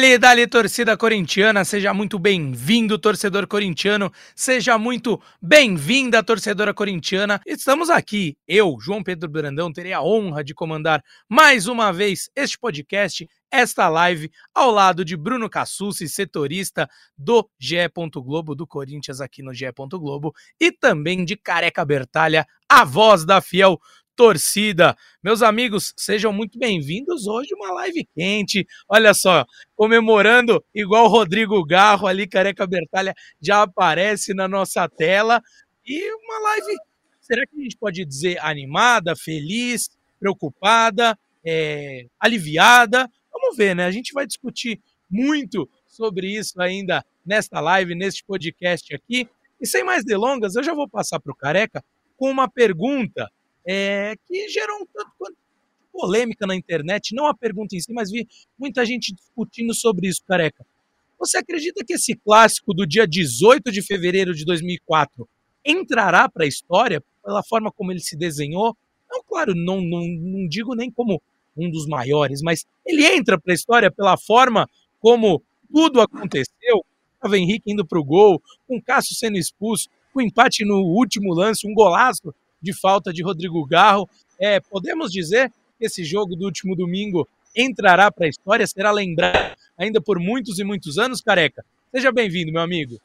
Dali, dali, torcida corintiana, seja muito bem-vindo, torcedor corintiano, seja muito bem-vinda, torcedora corintiana. Estamos aqui, eu, João Pedro Brandão, terei a honra de comandar mais uma vez este podcast, esta live, ao lado de Bruno Cassucci, setorista do GE. Globo, do Corinthians aqui no GE. Globo, e também de Careca Bertalha, a voz da fiel torcida. Meus amigos, sejam muito bem-vindos hoje uma live quente. Olha só, comemorando igual o Rodrigo Garro ali, Careca Bertalha já aparece na nossa tela e uma live, será que a gente pode dizer animada, feliz, preocupada, é, aliviada? Vamos ver, né? A gente vai discutir muito sobre isso ainda nesta live, neste podcast aqui. E sem mais delongas, eu já vou passar para o Careca com uma pergunta é, que gerou um tanto quanto polêmica na internet, não a pergunta em si, mas vi muita gente discutindo sobre isso, careca. Você acredita que esse clássico do dia 18 de fevereiro de 2004 entrará para a história pela forma como ele se desenhou? Não, claro, não, não, não digo nem como um dos maiores, mas ele entra para a história pela forma como tudo aconteceu. Estava Henrique indo para o gol, com Cássio sendo expulso, com empate no último lance, um golaço de falta de Rodrigo Garro. É, podemos dizer que esse jogo do último domingo entrará para a história, será lembrado ainda por muitos e muitos anos, careca. Seja bem-vindo, meu amigo.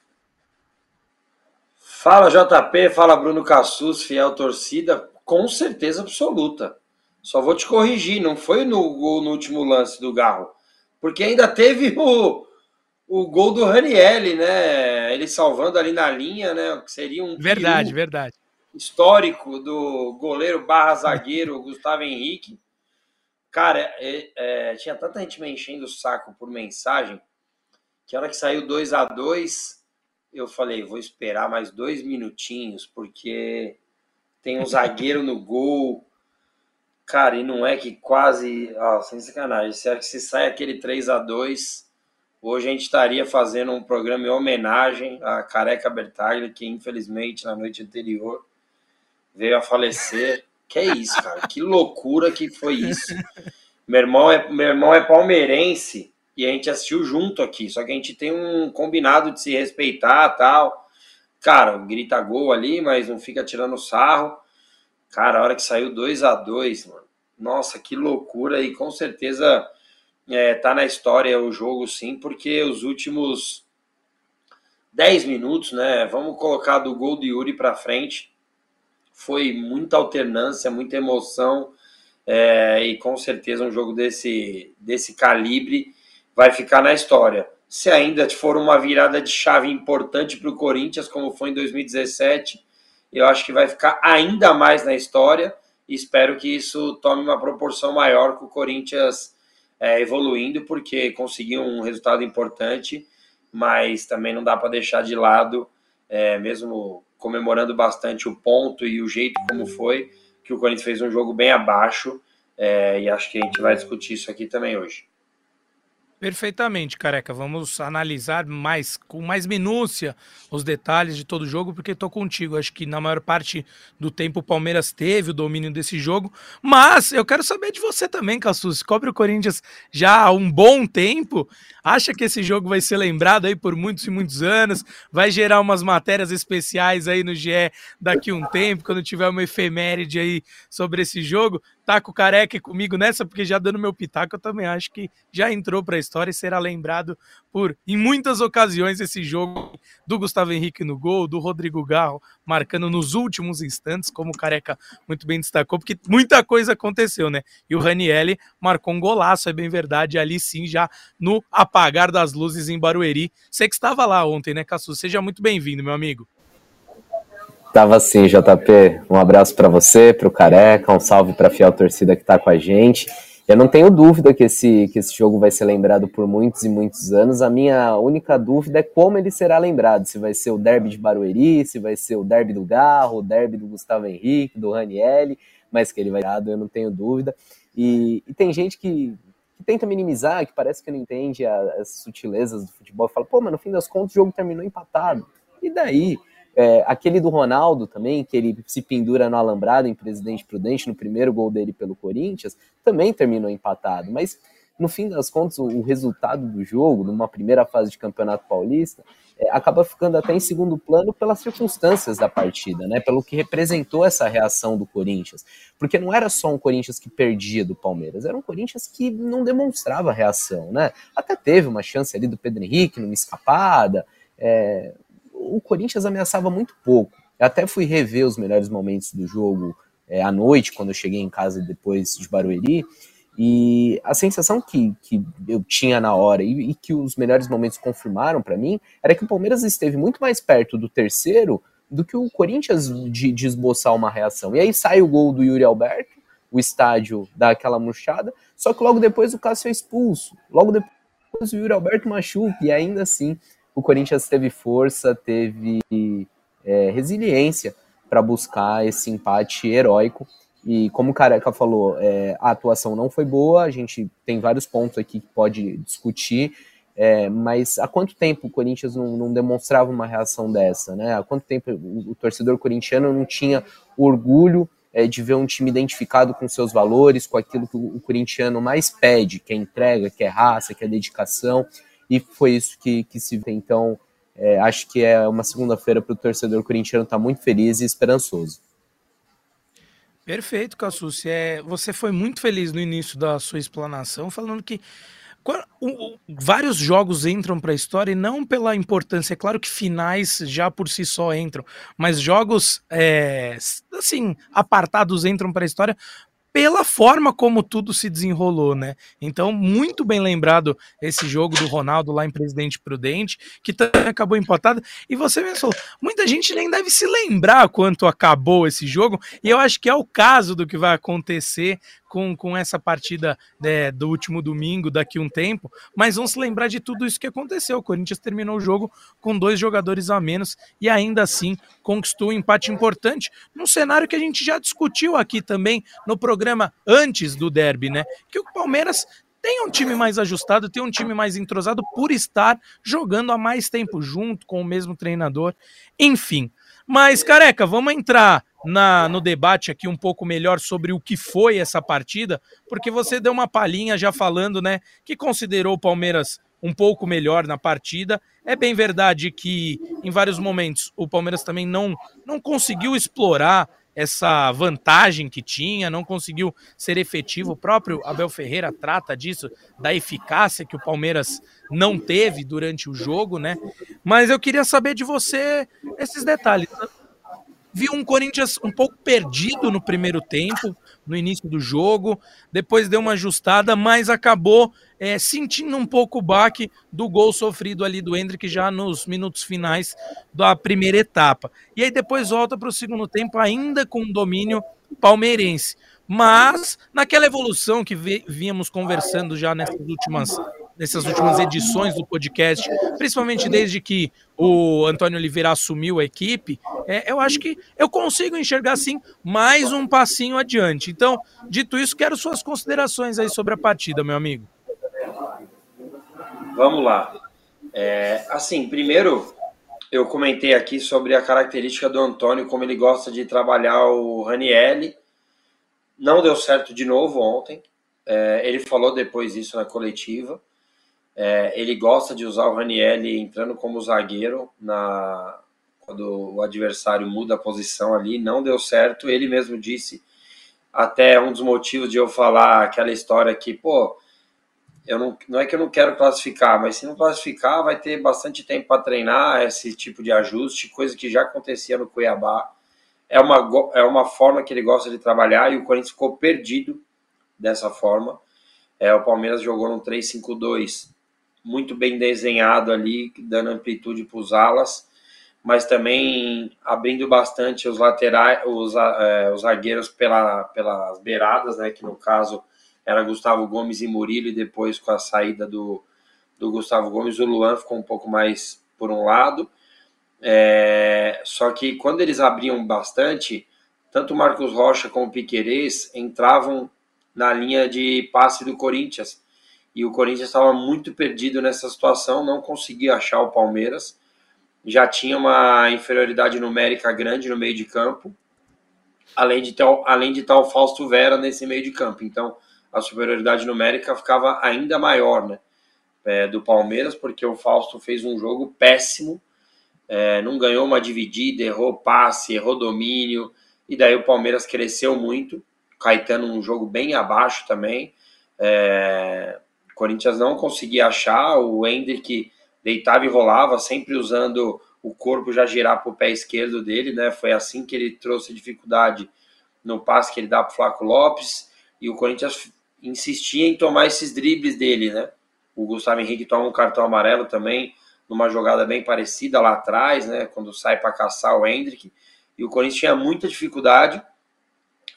Fala JP, fala Bruno Cassus, fiel torcida, com certeza absoluta. Só vou te corrigir, não foi no gol no último lance do Garro, porque ainda teve o, o gol do Ranielli, né? Ele salvando ali na linha, né? Que seria um verdade, verdade histórico do goleiro barra zagueiro Gustavo Henrique. Cara, é, é, tinha tanta gente me enchendo o saco por mensagem que a hora que saiu 2 a 2 eu falei, vou esperar mais dois minutinhos, porque tem um zagueiro no gol. Cara, e não é que quase. Sem sacanagem. Será que se sai aquele 3 a 2 hoje a gente estaria fazendo um programa em homenagem a Careca Bertaglia, que infelizmente na noite anterior veio a falecer. Que é isso, cara? Que loucura que foi isso. Meu irmão é, meu irmão é palmeirense e a gente assistiu junto aqui, só que a gente tem um combinado de se respeitar tal. Cara, grita gol ali, mas não fica tirando sarro. Cara, a hora que saiu 2 a 2 mano. Nossa, que loucura e com certeza é, tá na história o jogo sim, porque os últimos 10 minutos, né? Vamos colocar do gol do Yuri para frente foi muita alternância, muita emoção é, e com certeza um jogo desse, desse calibre vai ficar na história. Se ainda for uma virada de chave importante para o Corinthians, como foi em 2017, eu acho que vai ficar ainda mais na história espero que isso tome uma proporção maior com o Corinthians é, evoluindo, porque conseguiu um resultado importante, mas também não dá para deixar de lado, é, mesmo comemorando bastante o ponto e o jeito como foi, que o Corinthians fez um jogo bem abaixo, é, e acho que a gente vai discutir isso aqui também hoje. Perfeitamente, careca. Vamos analisar mais com mais minúcia os detalhes de todo o jogo, porque estou contigo. Acho que na maior parte do tempo o Palmeiras teve o domínio desse jogo. Mas eu quero saber de você também, Cassus. Cobre o Corinthians já há um bom tempo. Acha que esse jogo vai ser lembrado aí por muitos e muitos anos? Vai gerar umas matérias especiais aí no GE daqui a um tempo, quando tiver uma efeméride aí sobre esse jogo? Tá com o Careca comigo nessa, porque já dando meu pitaco, eu também acho que já entrou para a história e será lembrado por, em muitas ocasiões, esse jogo do Gustavo Henrique no gol, do Rodrigo Garro marcando nos últimos instantes, como o Careca muito bem destacou, porque muita coisa aconteceu, né? E o Ranielli marcou um golaço, é bem verdade, ali sim, já no apagar das luzes em Barueri. Você que estava lá ontem, né, Cassu? Seja muito bem-vindo, meu amigo. Tava sim, JP. Um abraço para você, para o Careca, um salve para a fiel torcida que está com a gente. Eu não tenho dúvida que esse, que esse jogo vai ser lembrado por muitos e muitos anos. A minha única dúvida é como ele será lembrado. Se vai ser o derby de Barueri, se vai ser o derby do Garro, o derby do Gustavo Henrique, do Ranielli, mas que ele vai ser eu não tenho dúvida. E, e tem gente que, que, tenta minimizar, que parece que não entende as sutilezas do futebol, e fala, pô, mas no fim das contas o jogo terminou empatado. E daí? É, aquele do Ronaldo também, que ele se pendura no alambrado em Presidente Prudente, no primeiro gol dele pelo Corinthians, também terminou empatado. Mas no fim das contas, o, resultado do jogo, numa primeira fase de Campeonato Paulista, é, acaba ficando até em segundo plano pelas circunstâncias da partida, né? Pelo que representou essa reação do Corinthians. Porque não era só um Corinthians que perdia do Palmeiras, era um Corinthians que não demonstrava reação, né? Até teve uma chance ali do Pedro Henrique numa escapada. É... O Corinthians ameaçava muito pouco. Eu até fui rever os melhores momentos do jogo é, à noite, quando eu cheguei em casa depois de Barueri. E a sensação que, que eu tinha na hora e, e que os melhores momentos confirmaram para mim era que o Palmeiras esteve muito mais perto do terceiro do que o Corinthians de, de, esboçar uma reação. E aí sai o gol do Yuri Alberto, o estádio dá aquela murchada, só que logo depois o Cássio é expulso. Logo depois o Yuri Alberto machuca, e ainda assim o Corinthians teve força, teve é, resiliência para buscar esse empate heróico. E como o Careca falou, é, a atuação não foi boa, a gente tem vários pontos aqui que pode discutir, é, mas há quanto tempo o Corinthians não, não, demonstrava uma reação dessa, né? Há quanto tempo o, o torcedor corintiano não tinha orgulho é, de ver um time identificado com seus valores, com aquilo que o, o corintiano mais pede, que é entrega, que é raça, que é dedicação, e foi isso que, que se vê. Então, é, acho que é uma segunda-feira para o torcedor corintiano estar tá muito feliz e esperançoso. Perfeito, Cassucci. É, você foi muito feliz no início da sua explanação, falando que vários jogos entram para a história e não pela importância. É claro que finais já por si só entram, mas jogos é, assim apartados entram para a história pela forma como tudo se desenrolou, né? Então, muito bem lembrado esse jogo do Ronaldo lá em Presidente Prudente, que também acabou empatado. E você mesmo falou, muita gente nem deve se lembrar quanto acabou esse jogo, e eu acho que é o caso do que vai acontecer com, com essa partida né, do último domingo, daqui um tempo, mas vamos se lembrar de tudo isso que aconteceu. O Corinthians terminou o jogo com dois jogadores a menos e ainda assim conquistou um empate importante num cenário que a gente já discutiu aqui também no programa antes do derby, né? Que o Palmeiras tem um time mais ajustado, tem um time mais entrosado por estar jogando há mais tempo junto com o mesmo treinador. Enfim. Mas, careca, vamos entrar na, no debate aqui um pouco melhor sobre o que foi essa partida, porque você deu uma palhinha já falando, né, que considerou o Palmeiras um pouco melhor na partida. É bem verdade que em vários momentos o Palmeiras também não, não conseguiu explorar essa vantagem que tinha, não conseguiu ser efetivo. O próprio Abel Ferreira trata disso, da eficácia que o Palmeiras não teve durante o jogo, né? Mas eu queria saber de você esses detalhes vi um Corinthians um pouco perdido no primeiro tempo, no início do jogo, depois deu uma ajustada, mas acabou é, sentindo um pouco o baque do gol sofrido ali do Hendrick já nos minutos finais da primeira etapa. E aí depois volta para o segundo tempo, ainda com domínio palmeirense. Mas naquela evolução que víamos conversando já nessas últimas nessas últimas edições do podcast, principalmente desde que o Antônio Oliveira assumiu a equipe, é, eu acho que eu consigo enxergar assim mais um passinho adiante. Então, dito isso, quero suas considerações aí sobre a partida, meu amigo. Vamos lá. É, assim, primeiro eu comentei aqui sobre a característica do Antônio, como ele gosta de trabalhar o Ranielli. Não deu certo de novo ontem. É, ele falou depois isso na coletiva. É, ele gosta de usar o Raniel entrando como zagueiro na quando o adversário muda a posição ali, não deu certo. Ele mesmo disse, até um dos motivos de eu falar aquela história que, pô, eu não, não é que eu não quero classificar, mas se não classificar, vai ter bastante tempo para treinar esse tipo de ajuste, coisa que já acontecia no Cuiabá. É uma, é uma forma que ele gosta de trabalhar e o Corinthians ficou perdido dessa forma. É, o Palmeiras jogou no 3-5-2 muito bem desenhado ali, dando amplitude para os alas, mas também abrindo bastante os laterais, os, é, os zagueiros pela, pelas beiradas, né, que no caso era Gustavo Gomes e Murilo, e depois com a saída do, do Gustavo Gomes, o Luan ficou um pouco mais por um lado. É, só que quando eles abriam bastante, tanto o Marcos Rocha como o Piquerez entravam na linha de passe do Corinthians e o Corinthians estava muito perdido nessa situação, não conseguia achar o Palmeiras. Já tinha uma inferioridade numérica grande no meio de campo, além de tal, além de tal Fausto Vera nesse meio de campo. Então, a superioridade numérica ficava ainda maior, né? É, do Palmeiras, porque o Fausto fez um jogo péssimo, é, não ganhou uma dividida, errou passe, errou domínio, e daí o Palmeiras cresceu muito. Caetano, um jogo bem abaixo também. É, Corinthians não conseguia achar, o Hendrick deitava e rolava, sempre usando o corpo já girar para o pé esquerdo dele, né? Foi assim que ele trouxe dificuldade no passe que ele dá para o Flaco Lopes, e o Corinthians insistia em tomar esses dribles dele, né? O Gustavo Henrique toma um cartão amarelo também, numa jogada bem parecida lá atrás, né? Quando sai para caçar o Hendrick. E o Corinthians tinha muita dificuldade.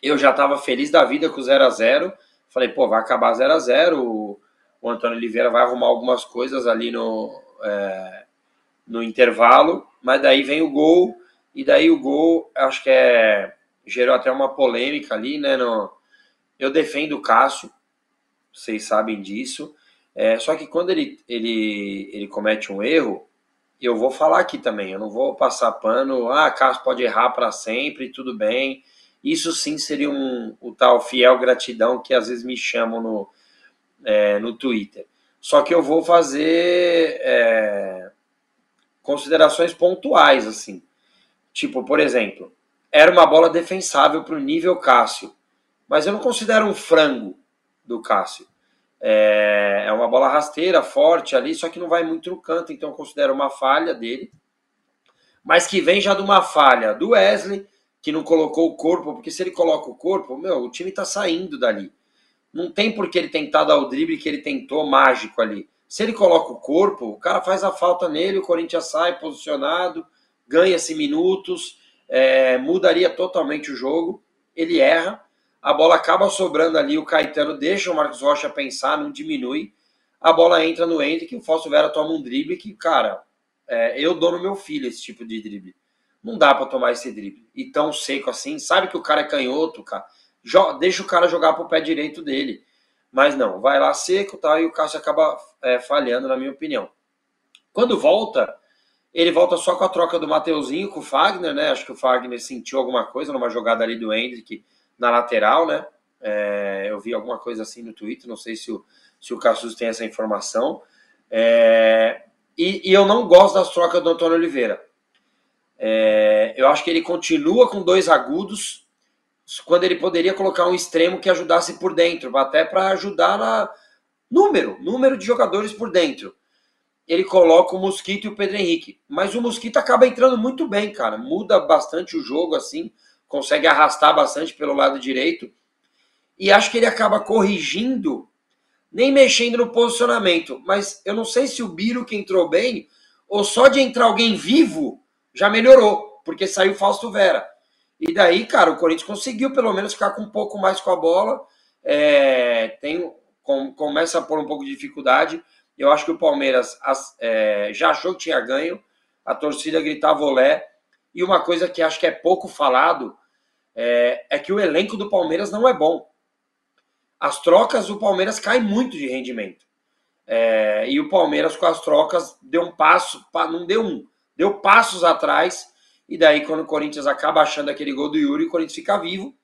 Eu já estava feliz da vida com o 0 a 0 Falei, pô, vai acabar 0 a 0 o, Antônio Oliveira vai arrumar algumas coisas ali no, é, no intervalo, mas daí vem o gol, e daí o gol, acho que é gerou até uma polêmica ali, né? No, eu defendo o Cássio, vocês sabem disso. É, só que quando ele, ele, ele comete um erro, eu vou falar aqui também. Eu não vou passar pano. Ah, Cássio pode errar para sempre, tudo bem. Isso sim seria um, o tal fiel gratidão que às vezes me chamam no, é, no Twitter. Só que eu vou fazer é, considerações pontuais, assim. Tipo, por exemplo, era uma bola defensável para o nível Cássio. Mas eu não considero um frango do Cássio. É, é uma bola rasteira, forte ali, só que não vai muito no canto, então eu considero uma falha dele. Mas que vem já de uma falha do Wesley, que não colocou o corpo, porque se ele coloca o corpo, meu, o time tá saindo dali. Não tem por que ele tentar dar o drible que ele tentou mágico ali. Se ele coloca o corpo, o cara faz a falta nele, o Corinthians sai posicionado, ganha-se minutos, é, mudaria totalmente o jogo. Ele erra, a bola acaba sobrando ali, o Caetano deixa o Marcos Rocha pensar, não diminui. A bola entra no Hendrick, o Fausto Vera toma um drible que, cara, é, eu dou no meu filho esse tipo de drible. Não dá para tomar esse drible. E tão seco assim, sabe que o cara é canhoto, cara. Deixa o cara jogar pro pé direito dele. Mas não, vai lá seco tá, e o Cássio acaba é, falhando, na minha opinião. Quando volta, ele volta só com a troca do Mateuzinho com o Fagner, né? Acho que o Fagner sentiu alguma coisa numa jogada ali do Hendrick na lateral, né? É, eu vi alguma coisa assim no Twitter, não sei se o, se o tem essa informação. É, e, e, eu não gosto das trocas do Antônio Oliveira. É, eu acho que ele continua com dois agudos, quando ele poderia colocar um extremo que ajudasse por dentro, até para ajudar na número, número de jogadores por dentro ele coloca o Mosquito e o Pedro Henrique. Mas o Mosquito acaba entrando muito bem, cara. Muda bastante o jogo, assim. Consegue arrastar bastante pelo lado direito. E acho que ele acaba corrigindo, nem mexendo no posicionamento. Mas eu não sei se o Biro que entrou bem, ou só de entrar alguém vivo, já melhorou. Porque saiu Fausto Vera. E daí, cara, o Corinthians conseguiu pelo menos ficar com um pouco mais com a bola. É, tem, com, começa a pôr um pouco de dificuldade eu acho que o Palmeiras é, já achou que tinha ganho, a torcida gritava olé. E uma coisa que acho que é pouco falado é, é que o elenco do Palmeiras não é bom. As trocas do Palmeiras caem muito de rendimento. É, e o Palmeiras, com as trocas, deu um passo, não deu um, deu passos atrás. E daí, quando o Corinthians acaba achando aquele gol do Yuri, o Corinthians fica vivo.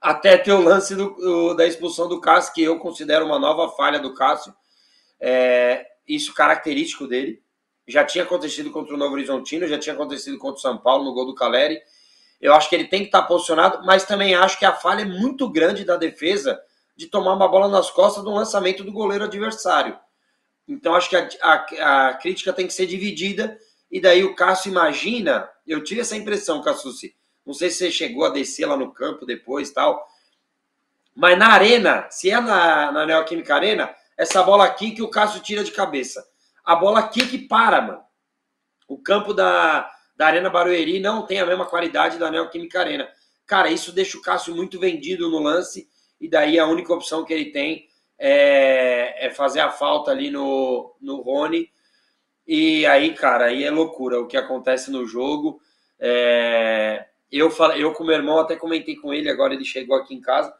Até ter o lance do, da expulsão do Cássio, que eu considero uma nova falha do Cássio é, isso característico dele. Já tinha acontecido contra o Novo Horizontino, já tinha acontecido contra o São Paulo no gol do Caleri. Eu acho que ele tem que estar posicionado, mas também acho que a falha é muito grande da defesa de tomar uma bola nas costas do lançamento do goleiro adversário. Então acho que a, a, a crítica tem que ser dividida. E daí o Cássio imagina, eu tive essa impressão, Cassucci. Não sei se você chegou a descer lá no campo depois tal. Mas na arena, se é na, na Neoquímica Arena, essa bola aqui que o Cássio tira de cabeça. A bola aqui que para, mano. O campo da, da Arena Barueri não tem a mesma qualidade da Neoquímica Arena. Cara, isso deixa o Cássio muito vendido no lance, e daí a única opção que ele tem é, é fazer a falta ali no, no Rony. E aí, cara, aí é loucura o que acontece no jogo. É, eu, falei, eu com meu irmão até comentei com ele, agora ele chegou aqui em casa.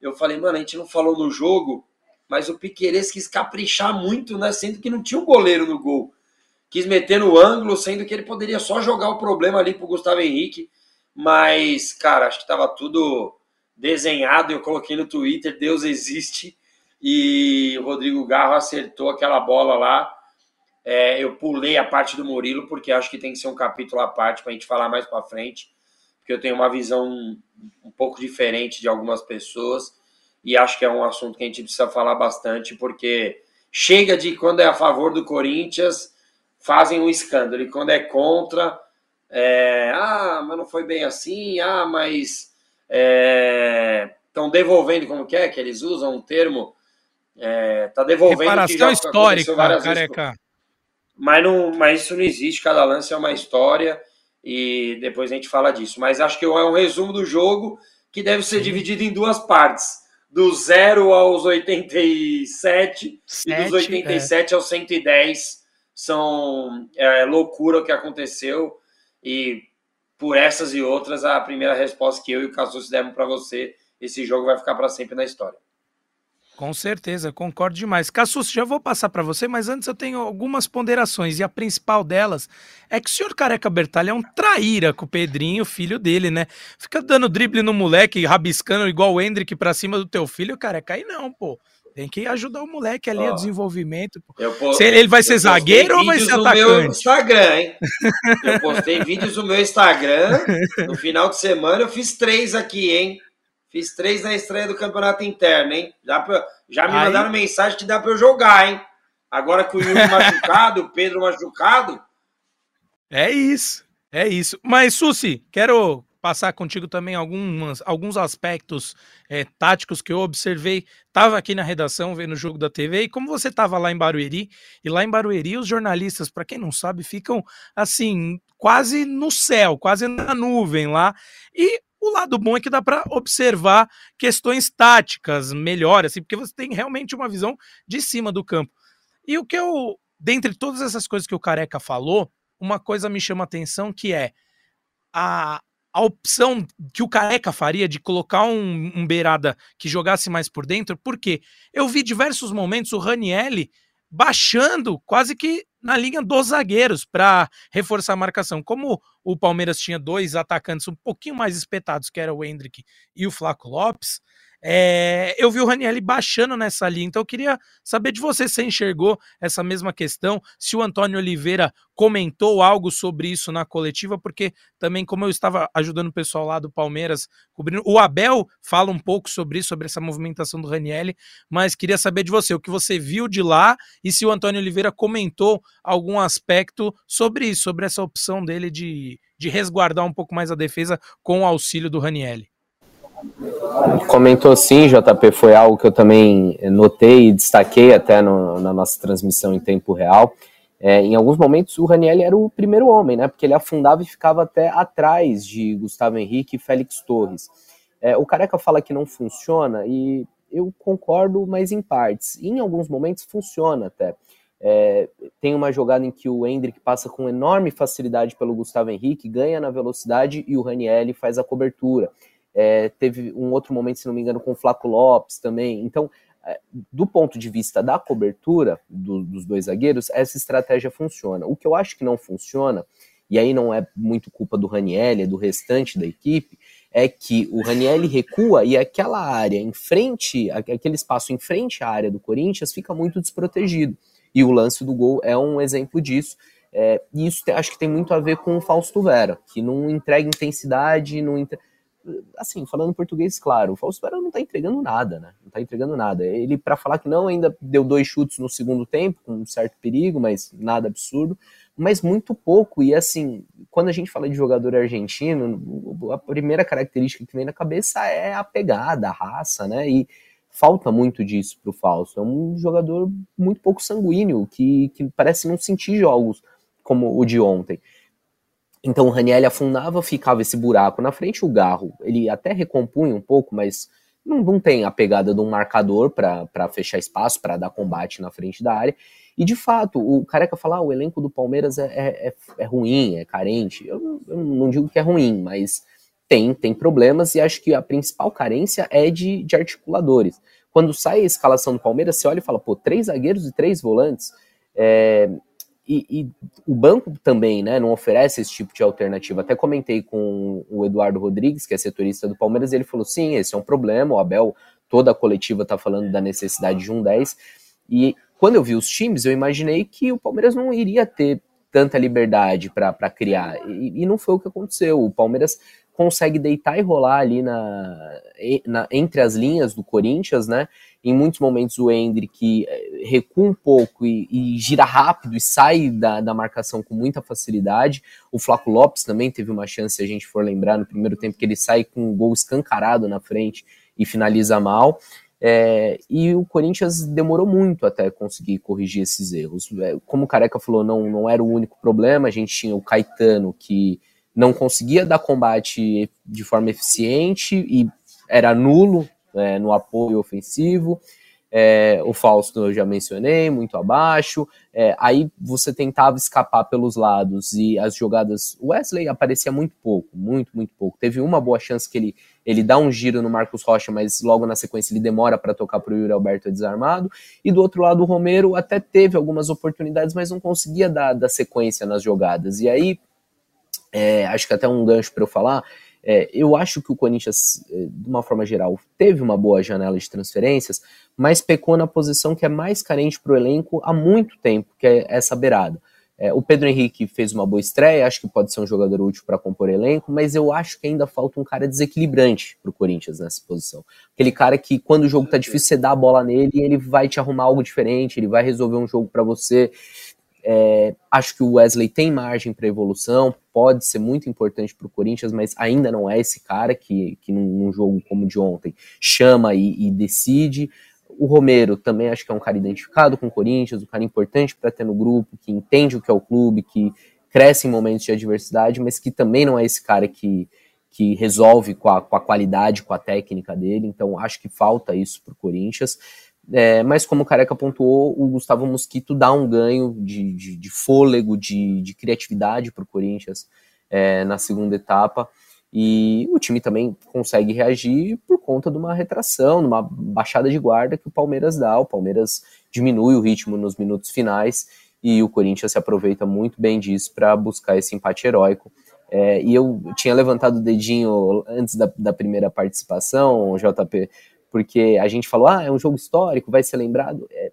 Eu falei, mano, a gente não falou no jogo, mas o Piqueires quis caprichar muito, né? Sendo que não tinha um goleiro no gol. Quis meter no ângulo, sendo que ele poderia só jogar o problema ali pro Gustavo Henrique. Mas, cara, acho que tava tudo desenhado, eu coloquei no Twitter, Deus existe, e o Rodrigo Garro acertou aquela bola lá. É, eu pulei a parte do Murilo, porque acho que tem que ser um capítulo à parte para a gente falar mais para frente, porque eu tenho uma visão um pouco diferente de algumas pessoas, e acho que é um assunto que a gente precisa falar bastante, porque chega de quando é a favor do Corinthians, fazem um escândalo, e quando é contra, é, ah, mas não foi bem assim, ah, mas estão é, devolvendo, como que é que eles usam um termo, é, tá devolvendo Reparação que já histórica, careca. Vezes, mas, não, mas isso não existe, cada lance é uma história e depois a gente fala disso. Mas acho que é um resumo do jogo que deve ser Sim. dividido em duas partes. Do 0 aos 87 Sete, e dos 87 é. aos 110 são é, loucura o que aconteceu e por essas e outras, a primeira resposta que eu e o Cassus demos para você, esse jogo vai ficar para sempre na história. Com certeza, concordo demais. Cassus, já vou passar para você, mas antes eu tenho algumas ponderações, e a principal delas é que o senhor Careca Bertalha é um traíra com o Pedrinho, filho dele, né? Fica dando drible no moleque, rabiscando igual o Hendrick pra cima do teu filho, Careca, aí não, pô. Tem que ajudar o moleque ali, oh, o desenvolvimento. Se ele, ele vai ser zagueiro ou vai ser atacante? No meu Instagram, hein? Eu postei vídeos no meu Instagram. No final de semana eu fiz três aqui, hein? Fiz três na estreia do campeonato interno, hein? Já, pra, já me Aí... mandaram mensagem que dá para eu jogar, hein? Agora com o Yuri machucado, o Pedro machucado. É isso, é isso. Mas, Susi, quero passar contigo também algumas, alguns aspectos é, táticos que eu observei. Estava aqui na redação vendo o jogo da TV e como você estava lá em Barueri, e lá em Barueri os jornalistas, para quem não sabe, ficam assim, quase no céu, quase na nuvem lá. E o lado bom é que dá para observar questões táticas melhor, assim, porque você tem realmente uma visão de cima do campo. E o que eu, dentre todas essas coisas que o Careca falou, uma coisa me chama atenção que é a, a opção que o Careca faria de colocar um, um beirada que jogasse mais por dentro, porque eu vi diversos momentos o Ranielli baixando quase que na linha dos zagueiros para reforçar a marcação. Como o Palmeiras tinha dois atacantes um pouquinho mais espetados, que era o Hendrick e o Flaco Lopes, é, eu vi o Ranielli baixando nessa linha, então eu queria saber de você se enxergou essa mesma questão, se o Antônio Oliveira comentou algo sobre isso na coletiva, porque também, como eu estava ajudando o pessoal lá do Palmeiras, cobrindo, o Abel fala um pouco sobre isso, sobre essa movimentação do Ranielli, mas queria saber de você, o que você viu de lá e se o Antônio Oliveira comentou algum aspecto sobre isso, sobre essa opção dele de, de resguardar um pouco mais a defesa com o auxílio do Ranielli. Comentou sim, JP, foi algo que eu também notei e destaquei até no, na nossa transmissão em tempo real. É, em alguns momentos o Raniel era o primeiro homem, né? Porque ele afundava e ficava até atrás de Gustavo Henrique e Félix Torres. É, o Careca fala que não funciona e eu concordo, mas em partes. em alguns momentos funciona até. É, tem uma jogada em que o Hendrick passa com enorme facilidade pelo Gustavo Henrique, ganha na velocidade e o Raniel faz a cobertura. É, teve um outro momento, se não me engano, com o Flaco Lopes também. Então, é, do ponto de vista da cobertura do, dos dois zagueiros, essa estratégia funciona. O que eu acho que não funciona, e aí não é muito culpa do Raniel, é do restante da equipe, é que o Raniel recua e aquela área em frente, aquele espaço em frente à área do Corinthians fica muito desprotegido. E o lance do gol é um exemplo disso. É, e isso acho que tem muito a ver com o Fausto Vera, que não entrega intensidade, não entrega assim, falando português, claro, o Fausto Vera não tá entregando nada, né? Não tá entregando nada. Ele, para falar que não, ainda deu dois chutes no segundo tempo, com um certo perigo, mas nada absurdo, mas muito pouco. E assim, quando a gente fala de jogador argentino, a primeira característica que vem na cabeça é a pegada, a raça, né? E falta muito disso pro Fausto. É um jogador muito pouco sanguíneo, que, que parece não sentir jogos como o de ontem. Então o Raniel afundava, ficava esse buraco na frente, o Garro, ele até recompunha um pouco, mas não, não tem a pegada de um marcador para fechar espaço, para dar combate na frente da área. E de fato, o Careca fala, ah, o elenco do Palmeiras é, é, é, é ruim, é carente. Eu, eu, não digo que é ruim, mas tem, tem problemas e acho que a principal carência é de, de articuladores. Quando sai a escalação do Palmeiras, você olha e fala, pô, três zagueiros e três volantes. É, e, e, o banco também né, não oferece esse tipo de alternativa. Até comentei com o Eduardo Rodrigues, que é setorista do Palmeiras, e ele falou: sim, esse é um problema. O Abel, toda a coletiva está falando da necessidade de um 10. E quando eu vi os times, eu imaginei que o Palmeiras não iria ter tanta liberdade para criar. E, e, não foi o que aconteceu. O Palmeiras consegue deitar e rolar ali na, na, entre as linhas do Corinthians, né? Em muitos momentos o Hendrick eh, recua um pouco e, e gira rápido e sai da, da, marcação com muita facilidade. O Flaco Lopes também teve uma chance, se a gente for lembrar, no primeiro tempo que ele sai com um gol escancarado na frente e finaliza mal. É, e o Corinthians demorou muito até conseguir corrigir esses erros. É, como o Careca falou, não, não era o único problema. A gente tinha o Caetano que não conseguia dar combate de forma eficiente e era nulo é, no apoio ofensivo. É, o Fausto eu já mencionei, muito abaixo. É, aí você tentava escapar pelos lados e as jogadas. O Wesley aparecia muito pouco, muito, muito pouco. Teve uma boa chance que ele, ele dá um giro no Marcos Rocha, mas logo na sequência ele demora para tocar para o Yuri Alberto desarmado. E do outro lado, o Romero até teve algumas oportunidades, mas não conseguia dar, dar sequência nas jogadas. E aí é, acho que até um gancho para eu falar. É, eu acho que o Corinthians, é, de uma forma geral, teve uma boa janela de transferências, mas pecou na posição que é mais carente para o elenco há muito tempo, que é essa beirada. É, o Pedro Henrique fez uma boa estreia, acho que pode ser um jogador útil para compor elenco, mas eu acho que ainda falta um cara desequilibrante para o Corinthians nessa posição. Aquele cara que, quando o jogo tá difícil, você dá a bola nele e ele vai te arrumar algo diferente, ele vai resolver um jogo para você. É, acho que o Wesley tem margem para evolução, pode ser muito importante para o Corinthians, mas ainda não é esse cara que, que num, num jogo como de ontem chama e, e, decide. O Romero também acho que é um cara identificado com o Corinthians, um cara importante para ter no grupo, que entende o que é o clube, que cresce em momentos de adversidade, mas que também não é esse cara que, que resolve com a, com a qualidade, com a técnica dele. Então acho que falta isso para o Corinthians. É, mas como o Careca pontuou, o Gustavo Mosquito dá um ganho de, de, de fôlego, de, de criatividade para o Corinthians é, na segunda etapa. E o time também consegue reagir por conta de uma retração, de uma baixada de guarda que o Palmeiras dá. O Palmeiras diminui o ritmo nos minutos finais e o Corinthians se aproveita muito bem disso para buscar esse empate heróico. É, e eu tinha levantado o dedinho antes da, da primeira participação, JP, porque a gente falou, ah, é um jogo histórico, vai ser lembrado. É,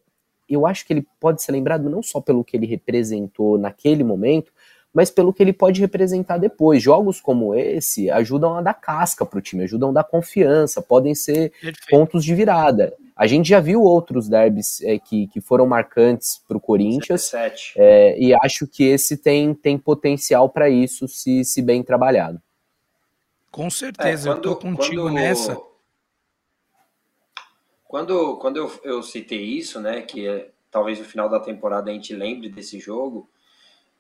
eu acho que ele pode ser lembrado não só pelo que ele representou naquele momento, mas pelo que ele pode representar depois. Jogos como esse ajudam a dar casca para o time, ajudam a dar confiança, podem ser Perfeito. pontos de virada. A gente já viu outros derbys é, que, que foram marcantes para o Corinthians, é, e acho que esse tem, tem potencial para isso, se, se bem trabalhado. Com certeza, é, quando, eu tô contigo quando... nessa. Quando, quando eu, eu citei isso, né, que é, talvez no final da temporada a gente lembre desse jogo,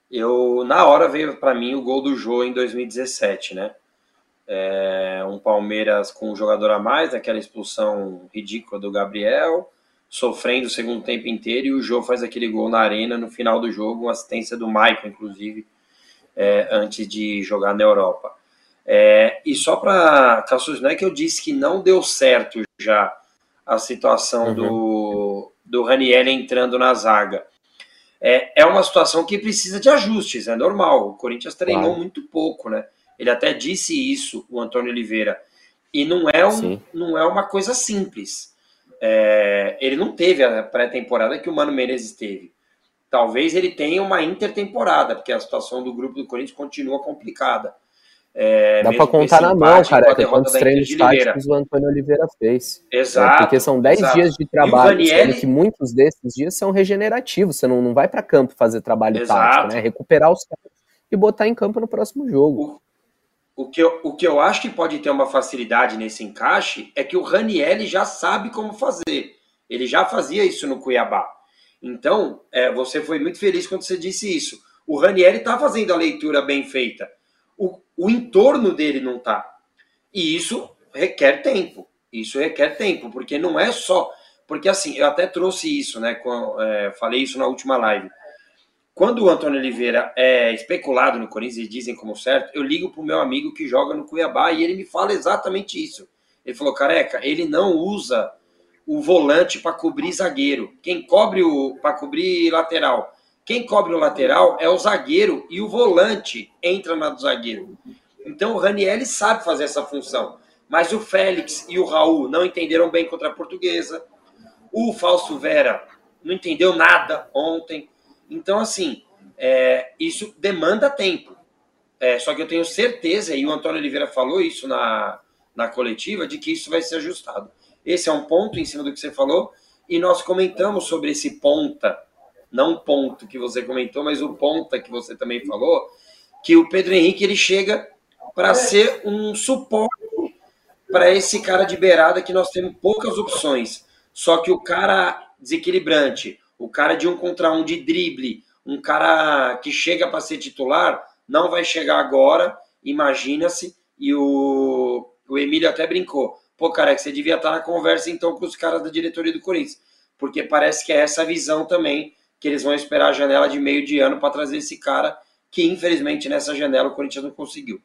eu na hora veio para mim o gol do Jô em 2017, né? É, um Palmeiras com um jogador a mais, aquela expulsão ridícula do Gabriel, sofrendo o segundo tempo inteiro, e o Jô faz aquele gol na arena no final do jogo, uma assistência do Michael, inclusive, é, antes de jogar na Europa. É, e só para Cassius, não é que eu disse que não deu certo já a situação uhum. do, do Raniel entrando na zaga. É, é uma situação que precisa de ajustes, é normal. O Corinthians treinou claro. muito pouco, né? Ele até disse isso, o Antônio Oliveira. E não é, um, não é uma coisa simples. É, ele não teve a pré-temporada que o Mano Menezes teve. Talvez ele tenha uma intertemporada, porque a situação do grupo do Corinthians continua complicada. É, Dá para contar na mão, cara, quantos treinos táticos o Antônio Oliveira fez. É, exato. É, porque são 10 dias de trabalho, Daniele... que muitos desses dias são regenerativos. Você não, não vai para campo fazer trabalho exato. tático, né? Recuperar os caras e botar em campo no próximo jogo. O, o, que eu, o que eu acho que pode ter uma facilidade nesse encaixe é que o Ranielli já sabe como fazer. Ele já fazia isso no Cuiabá. Então, é, você foi muito feliz quando você disse isso. O Ranielli está fazendo a leitura bem feita o, o entorno dele não está. E isso requer tempo. Isso requer tempo, porque não é só. Porque assim, eu até trouxe isso, né? Com, é, falei isso na última live. Quando o Antônio Oliveira é especulado no Corinthians e dizem como certo, eu ligo pro meu amigo que joga no Cuiabá e ele me fala exatamente isso. Ele falou, careca, ele não usa o volante para cobrir zagueiro. Quem cobre o para cobrir lateral Quem cobre o lateral é o zagueiro e o volante entra na do zagueiro. Então o Ranielli sabe fazer essa função. Mas o Félix e o Raul não entenderam bem contra a portuguesa. O Falso Vera não entendeu nada ontem. Então, assim, é, isso demanda tempo. É, só que eu tenho certeza, e o Antônio Oliveira falou isso na, na coletiva, de que isso vai ser ajustado. Esse é um ponto em cima do que você falou, e nós comentamos sobre esse ponta, não ponto que você comentou, mas o ponta que você também falou, que o Pedro Henrique ele chega para ser um suporte para esse cara de beirada que nós temos poucas opções. Só que o cara desequilibrante, o cara de um contra um de drible, um cara que chega para ser titular, não vai chegar agora, imagina-se. E o, o Emílio até brincou. Pô, cara, que você devia estar na conversa então com os caras da diretoria do Corinthians. Porque parece que é essa visão também, que eles vão esperar a janela de meio de ano para trazer esse cara, que infelizmente nessa janela o Corinthians não conseguiu.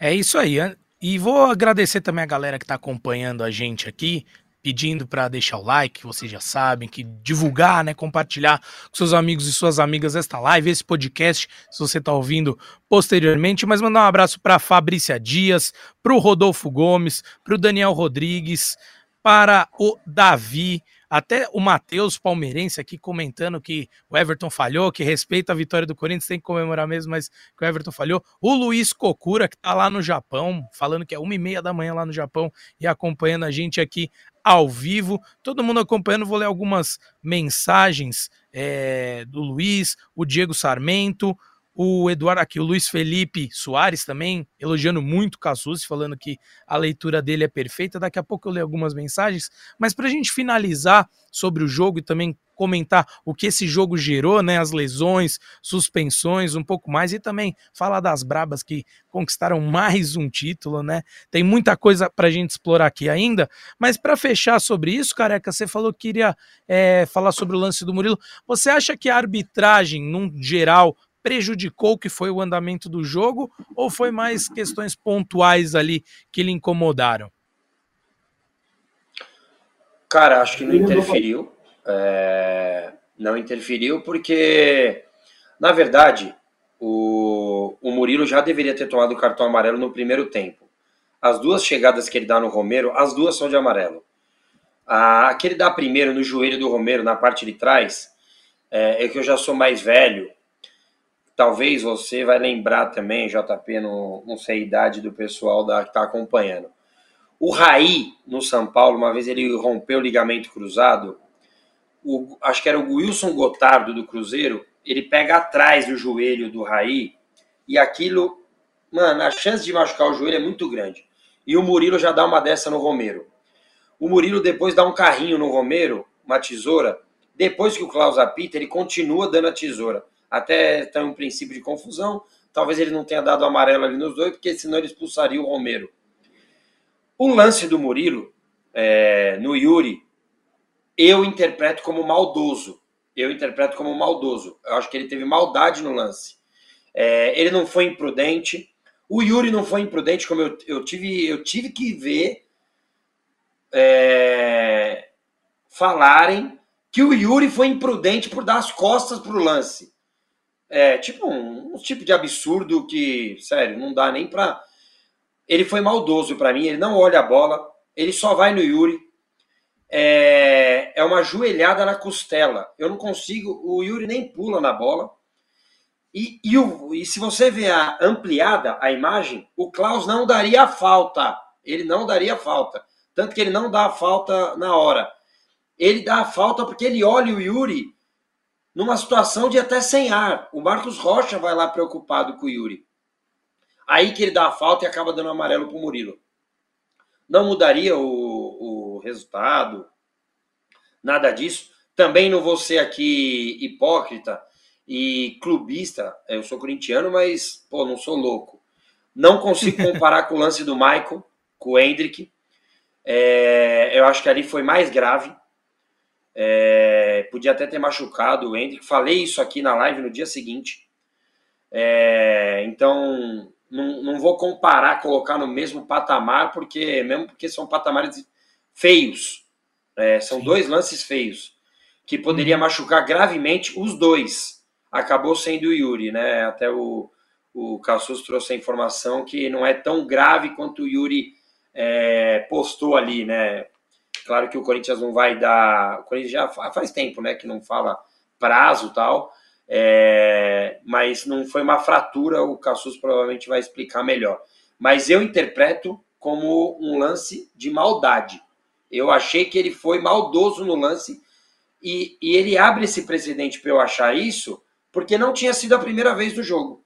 É isso aí. E vou agradecer também a galera que está acompanhando a gente aqui, pedindo para deixar o like, vocês já sabem, que divulgar, né, compartilhar com seus amigos e suas amigas esta live, esse podcast, se você está ouvindo posteriormente, mas mandar um abraço para Fabrícia Dias, para o Rodolfo Gomes, para o Daniel Rodrigues, para o Davi, até o Matheus Palmeirense aqui comentando que o Everton falhou, que respeita a vitória do Corinthians, tem que comemorar mesmo, mas que o Everton falhou. O Luiz Kokura, que tá lá no Japão, falando que é uma e meia da manhã lá no Japão e acompanhando a gente aqui ao vivo. Todo mundo acompanhando, vou ler algumas mensagens é, do Luiz, o Diego Sarmento, o Eduardo aqui, o Luiz Felipe Soares também, elogiando muito o Casus, falando que a leitura dele é perfeita. Daqui a pouco eu leio algumas mensagens, mas para a gente finalizar sobre o jogo e também comentar o que esse jogo gerou, né? As lesões, suspensões, um pouco mais, e também falar das brabas que conquistaram mais um título, né? Tem muita coisa para a gente explorar aqui ainda, mas para fechar sobre isso, careca, você falou que queria é, falar sobre o lance do Murilo. Você acha que a arbitragem, num geral, prejudicou o que foi o andamento do jogo ou foi mais questões pontuais ali que lhe incomodaram? Cara, acho que não interferiu. É... Não interferiu porque, na verdade, o... o Murilo já deveria ter tomado o cartão amarelo no primeiro tempo. As duas chegadas que ele dá no Romero, as duas são de amarelo. A que ele dá primeiro no joelho do Romero, na parte de trás, é, é que eu já sou mais velho talvez você vai lembrar também, JP, não, sei a idade do pessoal da, que está acompanhando. O Raí, no São Paulo, uma vez ele rompeu o ligamento cruzado, o, acho que era o Wilson Gotardo do Cruzeiro, ele pega atrás do joelho do Raí e aquilo, mano, a chance de machucar o joelho é muito grande. E o Murilo já dá uma dessa no Romero. O Murilo depois dá um carrinho no Romero, uma tesoura. Depois que o Klaus apita, ele continua dando a tesoura até tem um princípio de confusão. Talvez ele não tenha dado amarelo ali nos dois, porque senão ele expulsaria o Romero. O lance do Murilo é, no Yuri, eu interpreto como maldoso. Eu interpreto como maldoso. Eu acho que ele teve maldade no lance. É, ele não foi imprudente. O Yuri não foi imprudente, como eu, eu, tive, eu tive que ver é, falarem que o Yuri foi imprudente por dar as costas para o lance. É, tipo um, um, tipo de absurdo que, sério, não dá nem pra. Ele foi maldoso para mim, ele não olha a bola, ele só vai no Yuri. É, é uma joelhada na costela. Eu não consigo, o Yuri nem pula na bola. E, e, o, e se você ver a ampliada, a imagem, o Klaus não daria falta. Ele não daria falta. Tanto que ele não dá a falta na hora. Ele dá a falta porque ele olha o Yuri numa situação de até sem ar. O Marcos Rocha vai lá preocupado com o Yuri. Aí que ele dá a falta e acaba dando amarelo para o Murilo. Não mudaria o, o resultado, nada disso. Também não vou ser aqui hipócrita e clubista. Eu sou corintiano, mas pô, não sou louco. Não consigo comparar com o lance do Michael, com o Hendrick. É, eu acho que ali foi mais grave. É, podia até ter machucado o Hendrick. Falei isso aqui na live no dia seguinte. É, então, não, não vou comparar, colocar no mesmo patamar, porque mesmo porque são patamares feios. É, são Sim. dois lances feios. que poderia uhum. machucar gravemente os dois. Acabou sendo o Yuri, né? Até o, o Cassus trouxe a informação que não é tão grave quanto o Yuri é, postou ali, né? Claro que o Corinthians não vai dar. O Corinthians já faz tempo, né? Que não fala prazo tal. É, mas não foi uma fratura, o Cassus provavelmente vai explicar melhor. Mas eu interpreto como um lance de maldade. Eu achei que ele foi maldoso no lance e, e ele abre esse precedente para eu achar isso porque não tinha sido a primeira vez no jogo.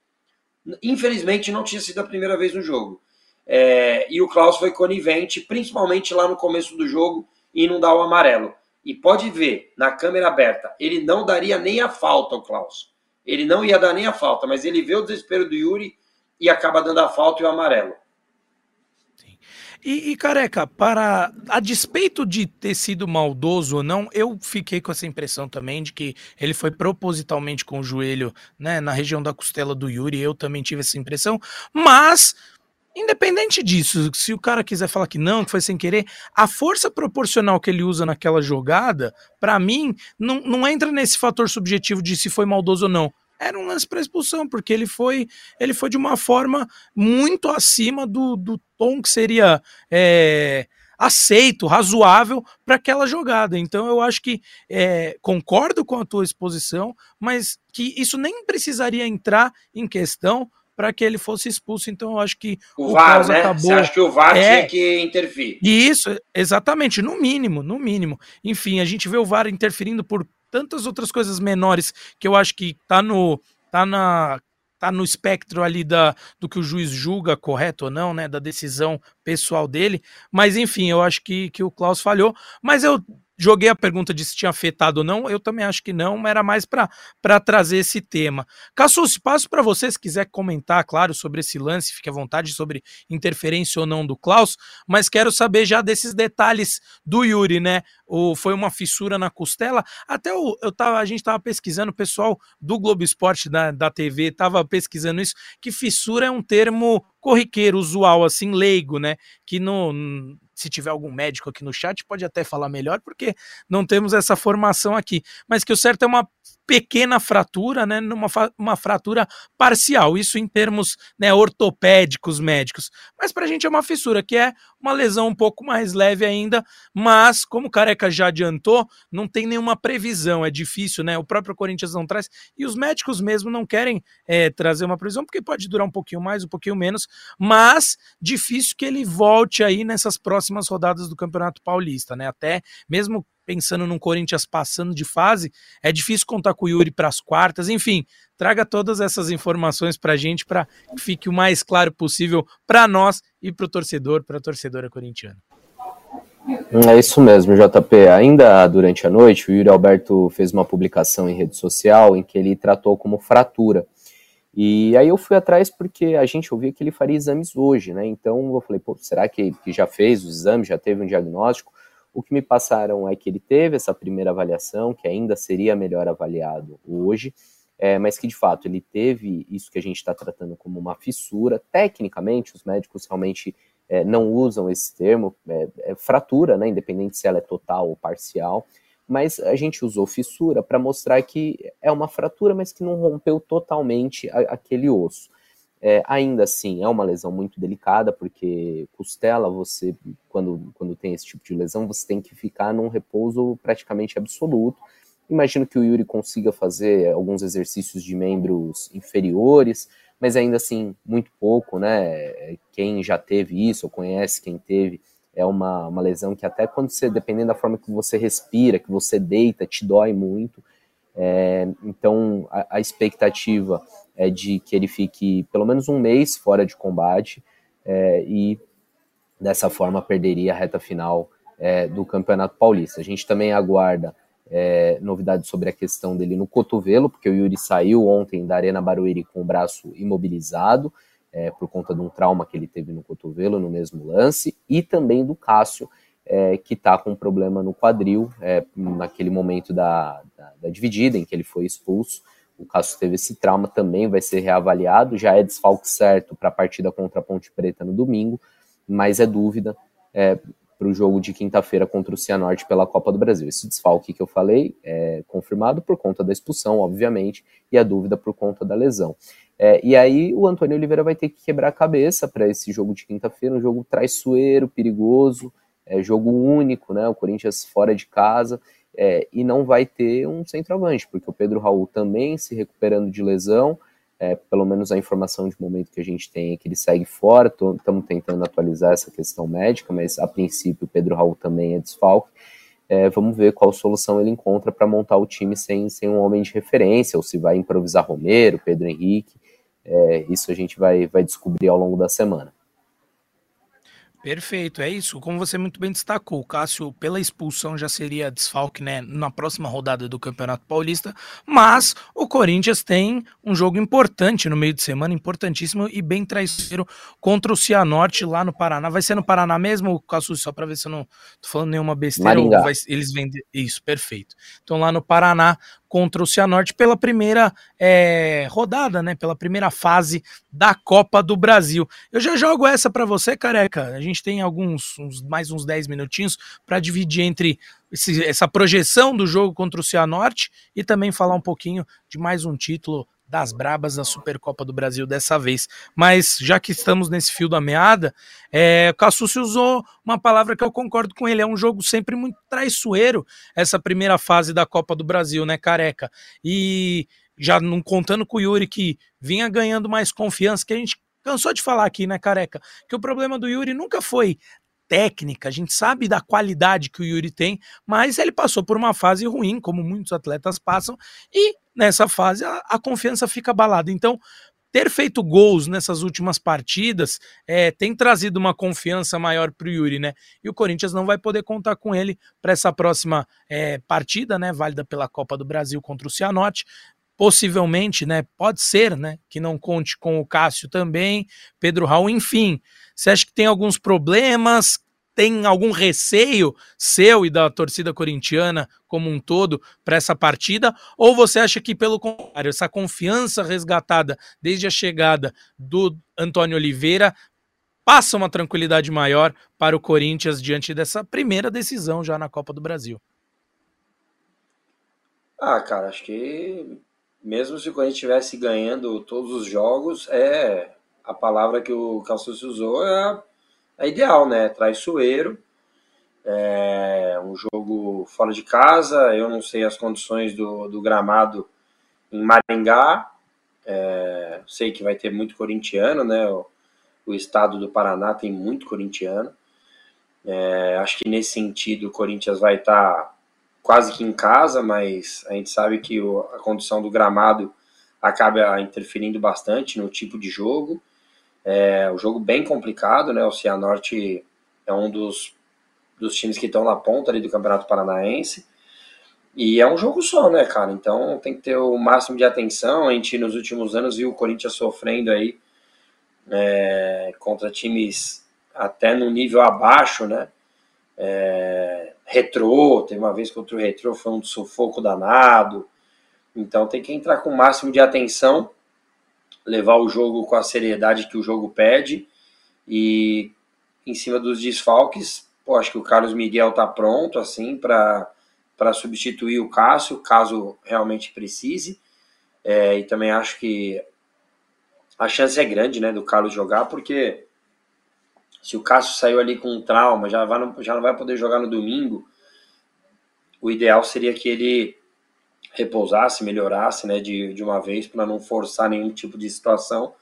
Infelizmente, não tinha sido a primeira vez no jogo. É, e o Klaus foi conivente, principalmente lá no começo do jogo, e não dá o amarelo. E pode ver, na câmera aberta, ele não daria nem a falta, o Klaus. Ele não ia dar nem a falta, mas ele vê o desespero do Yuri e acaba dando a falta e o amarelo. E, e, careca, para a despeito de ter sido maldoso ou não, eu fiquei com essa impressão também de que ele foi propositalmente com o joelho né, na região da costela do Yuri. Eu também tive essa impressão, mas Independente disso, se o cara quiser falar que não, que foi sem querer, a força proporcional que ele usa naquela jogada, para mim, não, não entra nesse fator subjetivo de se foi maldoso ou não. Era um lance para expulsão, porque ele foi, ele foi de uma forma muito acima do, do tom que seria é, aceito, razoável para aquela jogada. Então eu acho que é, concordo com a tua exposição, mas que isso nem precisaria entrar em questão para que ele fosse expulso. Então eu acho que o, o VAR, né? acabou. Você acha que o VAR é, tinha que intervir? Isso, exatamente, no mínimo, no mínimo. Enfim, a gente vê o VAR interferindo por tantas outras coisas menores que eu acho que tá no tá na tá no espectro ali da, do que o juiz julga correto ou não, né, da decisão pessoal dele, mas enfim, eu acho que, que o Klaus falhou, mas eu Joguei a pergunta de se tinha afetado ou não, eu também acho que não, mas era mais para trazer esse tema. Cassus, passo para você, se quiser comentar, claro, sobre esse lance, fique à vontade sobre interferência ou não do Klaus, mas quero saber já desses detalhes do Yuri, né? O, foi uma fissura na costela. Até o, eu tava, a gente estava pesquisando, o pessoal do Globo Esporte da, da TV estava pesquisando isso, que fissura é um termo corriqueiro, usual, assim, leigo, né? Que no, se tiver algum médico aqui no chat, pode até falar melhor, porque não temos essa formação aqui. Mas que o certo é uma pequena fratura, né, numa uma fratura parcial, isso em termos né, ortopédicos médicos. Mas para a gente é uma fissura, que é uma lesão um pouco mais leve ainda, mas como o Careca já adiantou, não tem nenhuma previsão, é difícil, né? O próprio Corinthians não traz, e os médicos mesmo não querem é, trazer uma previsão, porque pode durar um pouquinho mais, um pouquinho menos, mas difícil que ele volte aí nessas próximas rodadas do Campeonato Paulista, né? Até mesmo pensando num Corinthians passando de fase, é difícil contar com o Yuri para as quartas, enfim, traga todas essas informações para a gente para que fique o mais claro possível para nós e para o torcedor, para a torcedora corintiana. É isso mesmo, JP. Ainda durante a noite, o Yuri Alberto fez uma publicação em rede social em que ele tratou como fratura. E aí eu fui atrás porque a gente ouvia que ele faria exames hoje, né? Então eu falei, pô, será que, que já fez os exames, já teve um diagnóstico? O que me passaram é que ele teve essa primeira avaliação, que ainda seria melhor avaliado hoje, é, mas que de fato ele teve isso que a gente está tratando como uma fissura. Tecnicamente, os médicos realmente é, não usam esse termo, é, é fratura, né, independente se ela é total ou parcial, mas a gente usou fissura para mostrar que é uma fratura, mas que não rompeu totalmente a, aquele osso. É, ainda assim, é uma lesão muito delicada, porque costela, você, quando, quando tem esse tipo de lesão, você tem que ficar num repouso praticamente absoluto. Imagino que o Yuri consiga fazer alguns exercícios de membros inferiores, mas ainda assim, muito pouco, né? Quem já teve isso, ou conhece quem teve, é uma, uma lesão que até quando você, dependendo da forma que você respira, que você deita, te dói muito. É, então, a, a expectativa é de que ele fique pelo menos um mês fora de combate é, e dessa forma perderia a reta final é, do Campeonato Paulista. A gente também aguarda é, novidades sobre a questão dele no cotovelo, porque o Yuri saiu ontem da Arena Barueri com o braço imobilizado, é, por conta de um trauma que ele teve no cotovelo no mesmo lance, e também do Cássio, é, que está com um problema no quadril, é, naquele momento da, da, da dividida em que ele foi expulso o Cássio teve esse trauma, também vai ser reavaliado, já é desfalque certo para a partida contra a Ponte Preta no domingo, mas é dúvida, é, para o jogo de quinta-feira contra o Cianorte pela Copa do Brasil. Esse desfalque que eu falei é confirmado por conta da expulsão, obviamente, e a dúvida por conta da lesão. É, e aí o Antônio Oliveira vai ter que quebrar a cabeça para esse jogo de quinta-feira, um jogo traiçoeiro, perigoso, é, jogo único, né? O Corinthians fora de casa. É, e não vai ter um centroavante, porque o Pedro Raul também se recuperando de lesão, é, pelo menos a informação de momento que a gente tem é que ele segue fora, estamos tentando atualizar essa questão médica, mas a princípio o Pedro Raul também é desfalque. É, vamos ver qual solução ele encontra para montar o time sem, sem um homem de referência, ou se vai improvisar Romero, Pedro Henrique, é, isso a gente vai, vai descobrir ao longo da semana. Perfeito, é isso. Como você muito bem destacou, o Cássio, pela expulsão, já seria desfalque né, na próxima rodada do Campeonato Paulista, mas o Corinthians tem um jogo importante no meio de semana, importantíssimo e bem traiçoeiro contra o Cianorte lá no Paraná. Vai ser no Paraná mesmo, Cássio, só para ver se eu não tô falando nenhuma besteira. Vai, eles vendem. Isso, perfeito. Então lá no Paraná, contra o Cianorte pela primeira é, rodada, né? Pela primeira fase da Copa do Brasil. Eu já jogo essa para você, careca. A gente tem alguns uns, mais uns 10 minutinhos para dividir entre esse, essa projeção do jogo contra o Cianorte e também falar um pouquinho de mais um título das brabas da Supercopa do Brasil dessa vez. Mas já que estamos nesse fio da meada, é, Cassucci usou uma palavra que eu concordo com ele, é um jogo sempre muito traiçoeiro essa primeira fase da Copa do Brasil, né, careca? E já não contando com o Yuri que vinha ganhando mais confiança, que a gente cansou de falar aqui, né, careca? Que o problema do Yuri nunca foi técnica, a gente sabe da qualidade que o Yuri tem, mas ele passou por uma fase ruim, como muitos atletas passam, e nessa fase a, a confiança fica abalada. Então, ter feito gols nessas últimas partidas é, tem trazido uma confiança maior para o Yuri, né? E o Corinthians não vai poder contar com ele para essa próxima é, partida, né? Válida pela Copa do Brasil contra o Cianorte. Possivelmente, né? Pode ser, né? Que não conte com o Cássio também, Pedro Raul, enfim. Você acha que tem alguns problemas? tem algum receio seu e da torcida corintiana como um todo para essa partida? Ou você acha que, pelo contrário, essa confiança resgatada desde a chegada do Antônio Oliveira passa uma tranquilidade maior para o Corinthians diante dessa primeira decisão já na Copa do Brasil? Ah, cara, acho que mesmo se o Corinthians estivesse ganhando todos os jogos, é a palavra que o Calçus usou é é ideal, né? Traiçoeiro. É um jogo fora de casa. Eu não sei as condições do, do gramado em Maringá. É, sei que vai ter muito corintiano, né? O, o, estado do Paraná tem muito corintiano. É, acho que nesse sentido o Corinthians vai estar tá quase que em casa, mas a gente sabe que a condição do gramado acaba interferindo bastante no tipo de jogo. É um jogo bem complicado, né? O Cianorte é um dos, dos times que estão na ponta ali do Campeonato Paranaense. E é um jogo só, né, cara? Então tem que ter o máximo de atenção. A gente nos últimos anos viu o Corinthians sofrendo aí é, contra times até no nível abaixo, né? É, retrô, teve uma vez contra o Retrô, foi um sufoco danado. Então tem que entrar com o máximo de atenção levar o jogo com a seriedade que o jogo pede e em cima dos desfalques, pô, acho que o Carlos Miguel tá pronto assim para substituir o Cássio, caso realmente precise. É, e também acho que a chance é grande, né, do Carlos jogar, porque se o Cássio saiu ali com um trauma, já, vai, já não vai poder jogar no domingo, o ideal seria que ele repousasse, melhorasse né, de, de uma vez para não forçar nenhum tipo de situação.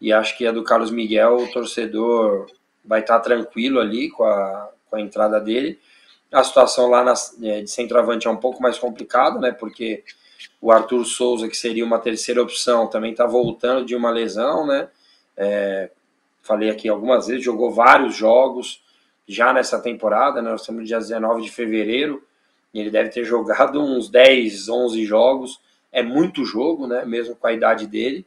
E acho que a do Carlos Miguel, o torcedor vai estar tá tranquilo ali com a, com a entrada dele. A situação lá na, é, de centroavante é um pouco mais complicada, né? Porque o Arthur Souza, que seria uma terceira opção, também está voltando de uma lesão, né? É, falei aqui algumas vezes, jogou vários jogos já nessa temporada, né? Nós estamos no dia 19 de fevereiro ele deve ter jogado uns 10, 11 jogos. É muito jogo, né? Mesmo com a idade dele.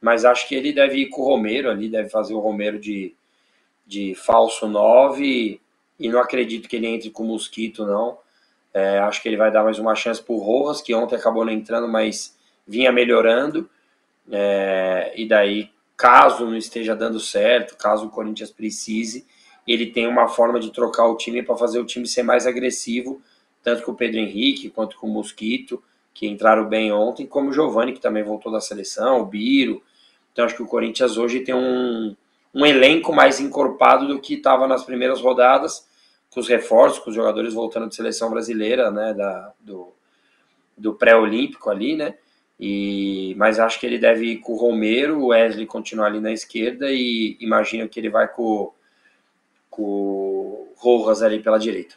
Mas acho que ele deve ir com o Romero ali, deve fazer o Romero de, de falso 9. E não acredito que ele entre com o Mosquito, não. É, acho que ele vai dar mais uma chance para o Rojas, que ontem acabou não entrando, mas vinha melhorando. É, e daí, caso não esteja dando certo, caso o Corinthians precise, ele tem uma forma de trocar o time para fazer o time ser mais agressivo, tanto com o Pedro Henrique quanto com o Mosquito, que entraram bem ontem, como o Giovani, que também voltou da seleção, o Biro. Então acho que o Corinthians hoje tem um, um elenco mais encorpado do que estava nas primeiras rodadas, com os reforços, com os jogadores voltando de seleção brasileira, né, da, do, do pré-olímpico ali, né, e, mas acho que ele deve ir com o Romero, o Wesley continuar ali na esquerda e imagino que ele vai com, com o Rojas ali pela direita.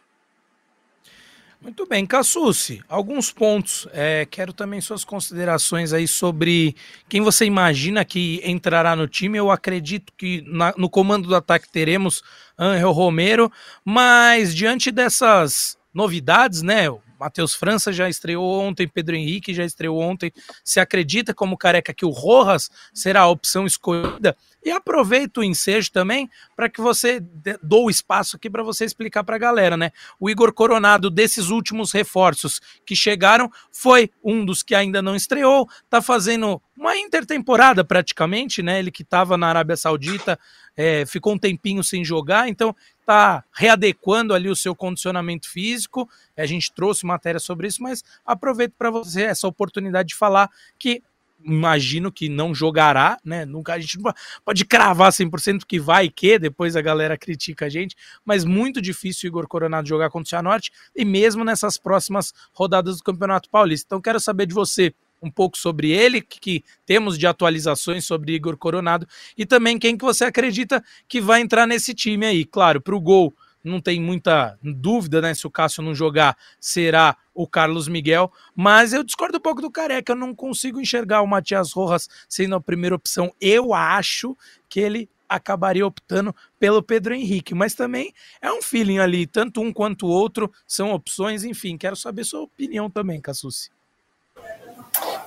Muito bem, Cassucci, alguns pontos. É, quero também suas considerações aí sobre quem você imagina que entrará no time. Eu acredito que na, no comando do ataque teremos Angel Romero, mas diante dessas novidades, né? Matheus França já estreou ontem, Pedro Henrique já estreou ontem. Se acredita como careca que o Rojas será a opção escolhida? E aproveito o ensejo também para que você dou o espaço aqui para você explicar para a galera, né? O Igor Coronado, desses últimos reforços que chegaram, foi um dos que ainda não estreou, tá fazendo uma intertemporada praticamente, né? Ele que estava na Arábia Saudita, é, ficou um tempinho sem jogar, então tá readequando ali o seu condicionamento físico. A gente trouxe matéria sobre isso, mas aproveito para você essa oportunidade de falar que imagino que não jogará, né? Nunca a gente não pode cravar 100% que vai que depois a galera critica a gente, mas muito difícil o Igor Coronado jogar contra o Cianorte e mesmo nessas próximas rodadas do Campeonato Paulista. Então quero saber de você um pouco sobre ele, que, que temos de atualizações sobre Igor Coronado e também quem que você acredita que vai entrar nesse time aí. Claro, para o gol não tem muita dúvida, né? Se o Cássio não jogar, será o Carlos Miguel. Mas eu discordo um pouco do Careca, eu não consigo enxergar o Matias Rojas sendo a primeira opção. Eu acho que ele acabaria optando pelo Pedro Henrique, mas também é um feeling ali, tanto um quanto o outro são opções, enfim, quero saber sua opinião também, Cassucci.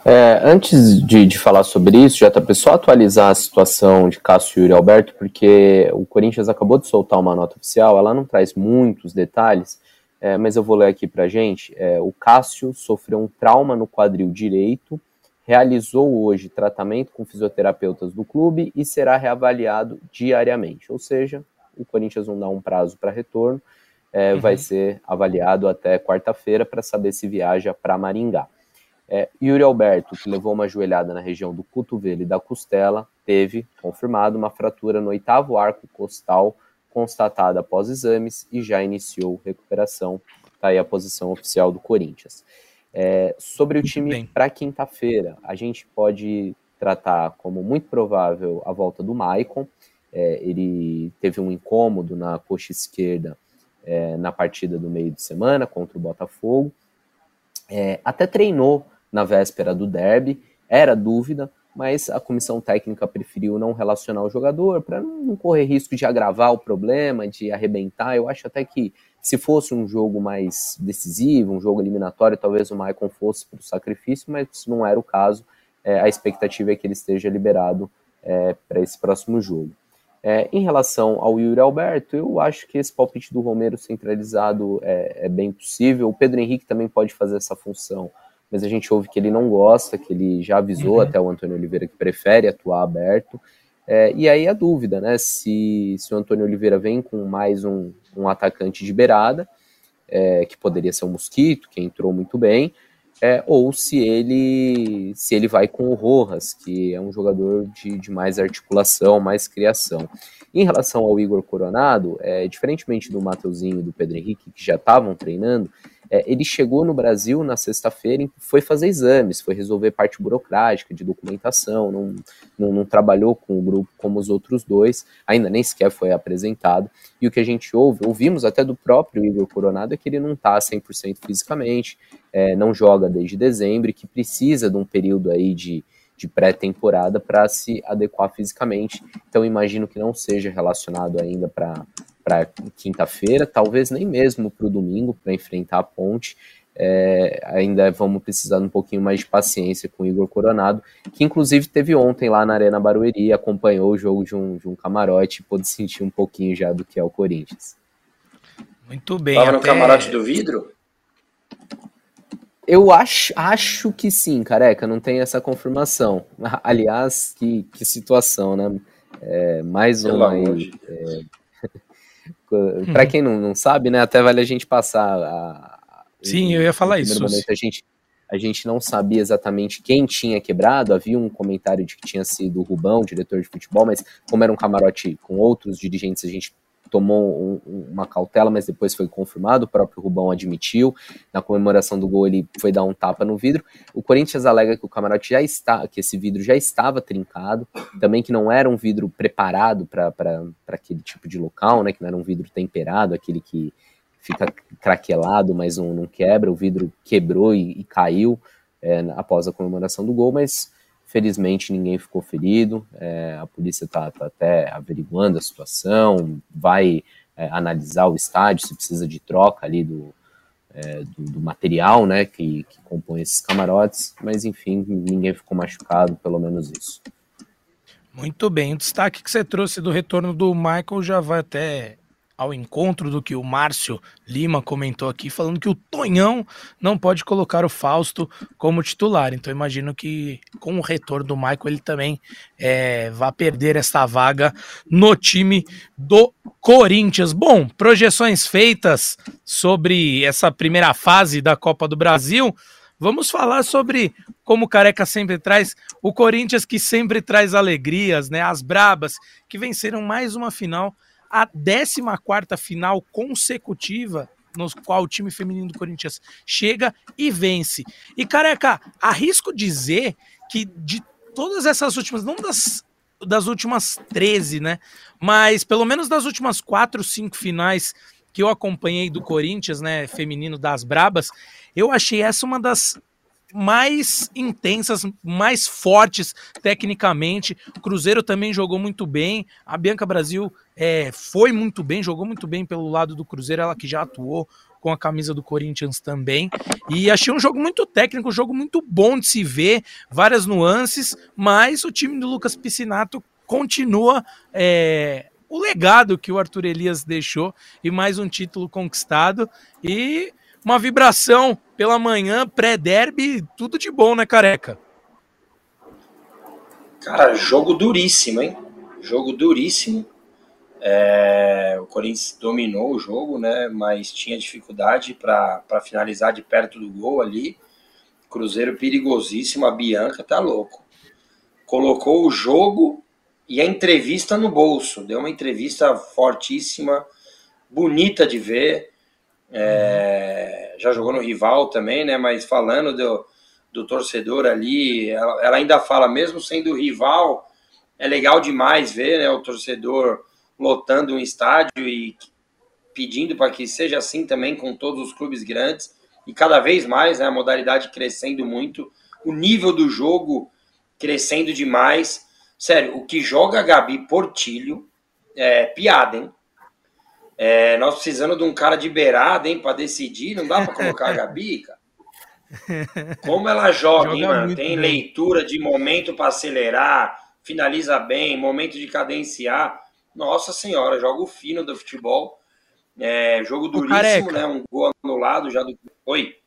É, antes de, de, falar sobre isso, já tá só atualizar a situação de Cássio e Yuri Alberto, porque o Corinthians acabou de soltar uma nota oficial, ela não traz muitos detalhes, é, mas eu vou ler aqui pra gente. É, o Cássio sofreu um trauma no quadril direito, realizou hoje tratamento com fisioterapeutas do clube e será reavaliado diariamente, ou seja, o Corinthians não dá um prazo para retorno, é, uhum. vai ser avaliado até quarta-feira para saber se viaja para Maringá. É, Yuri Alberto, que levou uma joelhada na região do cotovelo e da costela, teve confirmado uma fratura no oitavo arco costal, constatada após exames e já iniciou recuperação. Está aí a posição oficial do Corinthians. É, sobre o time para quinta-feira, a gente pode tratar como muito provável a volta do Maicon. É, ele teve um incômodo na coxa esquerda é, na partida do meio de semana contra o Botafogo. É, até treinou na véspera do derby, era dúvida, mas a comissão técnica preferiu não relacionar o jogador para não correr risco de agravar o problema, de arrebentar. Eu acho até que se fosse um jogo mais decisivo, um jogo eliminatório, talvez o Maicon fosse para o sacrifício, mas não era o caso. É, a expectativa é que ele esteja liberado é, para esse próximo jogo. É, em relação ao Yuri Alberto, eu acho que esse palpite do Romero centralizado é, é bem possível. O Pedro Henrique também pode fazer essa função mas a gente ouve que ele não gosta, que ele já avisou uhum. até o Antônio Oliveira que prefere atuar aberto. É, e aí a dúvida, né? Se, se o Antônio Oliveira vem com mais um, um atacante de beirada, é, que poderia ser o Mosquito, que entrou muito bem, é, ou se ele se ele vai com o Rojas, que é um jogador de, de mais articulação, mais criação. Em relação ao Igor Coronado, é, diferentemente do Mateuzinho e do Pedro Henrique, que já estavam treinando, é, ele chegou no Brasil na sexta-feira e foi fazer exames, foi resolver parte burocrática de documentação, não, não, não, trabalhou com o grupo como os outros dois, ainda nem sequer foi apresentado. E o que a gente ouve, ouvimos até do próprio Igor Coronado, é que ele não está 100% fisicamente, é, não joga desde dezembro e que precisa de um período aí de, de pré-temporada para se adequar fisicamente. Então imagino que não seja relacionado ainda para para quinta-feira, talvez nem mesmo para o domingo, para enfrentar a ponte. É, ainda vamos precisar de um pouquinho mais de paciência com o Igor Coronado, que inclusive teve ontem lá na Arena Barueri, acompanhou o jogo de um, de um camarote e pôde sentir um pouquinho já do que é o Corinthians. Muito bem. Tava até... no camarote do vidro? Eu acho, acho que sim, careca, não tem essa confirmação. Aliás, que, que situação, né? É, mais uma aí, é, Uhum. Para quem não, não sabe, né, até vale a gente passar. A, Sim, eu ia falar isso. Momento, a gente, a gente não sabia exatamente quem tinha quebrado. Havia um comentário de que tinha sido o Rubão, diretor de futebol, mas como era um camarote com outros dirigentes, a gente tomou um, uma cautela, mas depois foi confirmado, o próprio Rubão admitiu. Na comemoração do gol, ele foi dar um tapa no vidro. O Corinthians alega que o camarote já está, que esse vidro já estava trincado, também que não era um vidro preparado para aquele tipo de local, né? Que não era um vidro temperado, aquele que fica craquelado, mas não, não quebra. O vidro quebrou e, e caiu é, após a comemoração do gol, mas Felizmente ninguém ficou ferido, é, a polícia está tá até averiguando a situação, vai é, analisar o estádio, se precisa de troca ali do, é, do, do, material né, que, que compõe esses camarotes, mas enfim, ninguém ficou machucado, pelo menos isso. Muito bem, o destaque que você trouxe do retorno do Michael já vai até ao encontro do que o Márcio Lima comentou aqui, falando que o Tonhão não pode colocar o Fausto como titular. Então imagino que com o retorno do Michael ele também é, vai perder esta vaga no time do Corinthians. Bom, projeções feitas sobre essa primeira fase da Copa do Brasil. Vamos falar sobre como o Careca sempre traz, o Corinthians que sempre traz alegrias, né? As brabas que venceram mais uma final a 14 final consecutiva no qual o time feminino do Corinthians chega e vence. E careca, arrisco dizer que de todas essas últimas, não das, das últimas 13, né? Mas pelo menos das últimas 4, 5 finais que eu acompanhei do Corinthians, né, feminino das Brabas, eu achei essa uma das mais intensas, mais fortes tecnicamente. O Cruzeiro também jogou muito bem. A Bianca Brasil é, foi muito bem, jogou muito bem pelo lado do Cruzeiro, ela que já atuou com a camisa do Corinthians também. E achei um jogo muito técnico, um jogo muito bom de se ver, várias nuances, mas o time do Lucas Piscinato continua é, o legado que o Arthur Elias deixou e mais um título conquistado. E uma vibração pela manhã, pré-derby, tudo de bom, né, careca? Cara, jogo duríssimo, hein? Jogo duríssimo. É, o Corinthians dominou o jogo, né? Mas tinha dificuldade para finalizar de perto do gol ali. Cruzeiro perigosíssimo, a Bianca tá louco. Colocou o jogo e a entrevista no bolso. Deu uma entrevista fortíssima, bonita de ver. É, já jogou no rival também, né? Mas falando do, do torcedor ali, ela, ela, ainda fala, mesmo sendo rival, é legal demais ver né, o torcedor lotando um estádio e pedindo para que seja assim também com todos os clubes grandes e cada vez mais né, a modalidade crescendo muito, o nível do jogo crescendo demais. Sério, o que joga Gabi Portilho é piada, hein? É, nós precisando de um cara de beirada, hein, para decidir. Não dá para colocar a Gabi, cara. Como ela joga, joga hein, mano? Tem bem. leitura de momento para acelerar, finaliza bem, momento de cadenciar. Nossa senhora, jogo fino do futebol. É, jogo duríssimo, né? Um gol anulado já do. Oi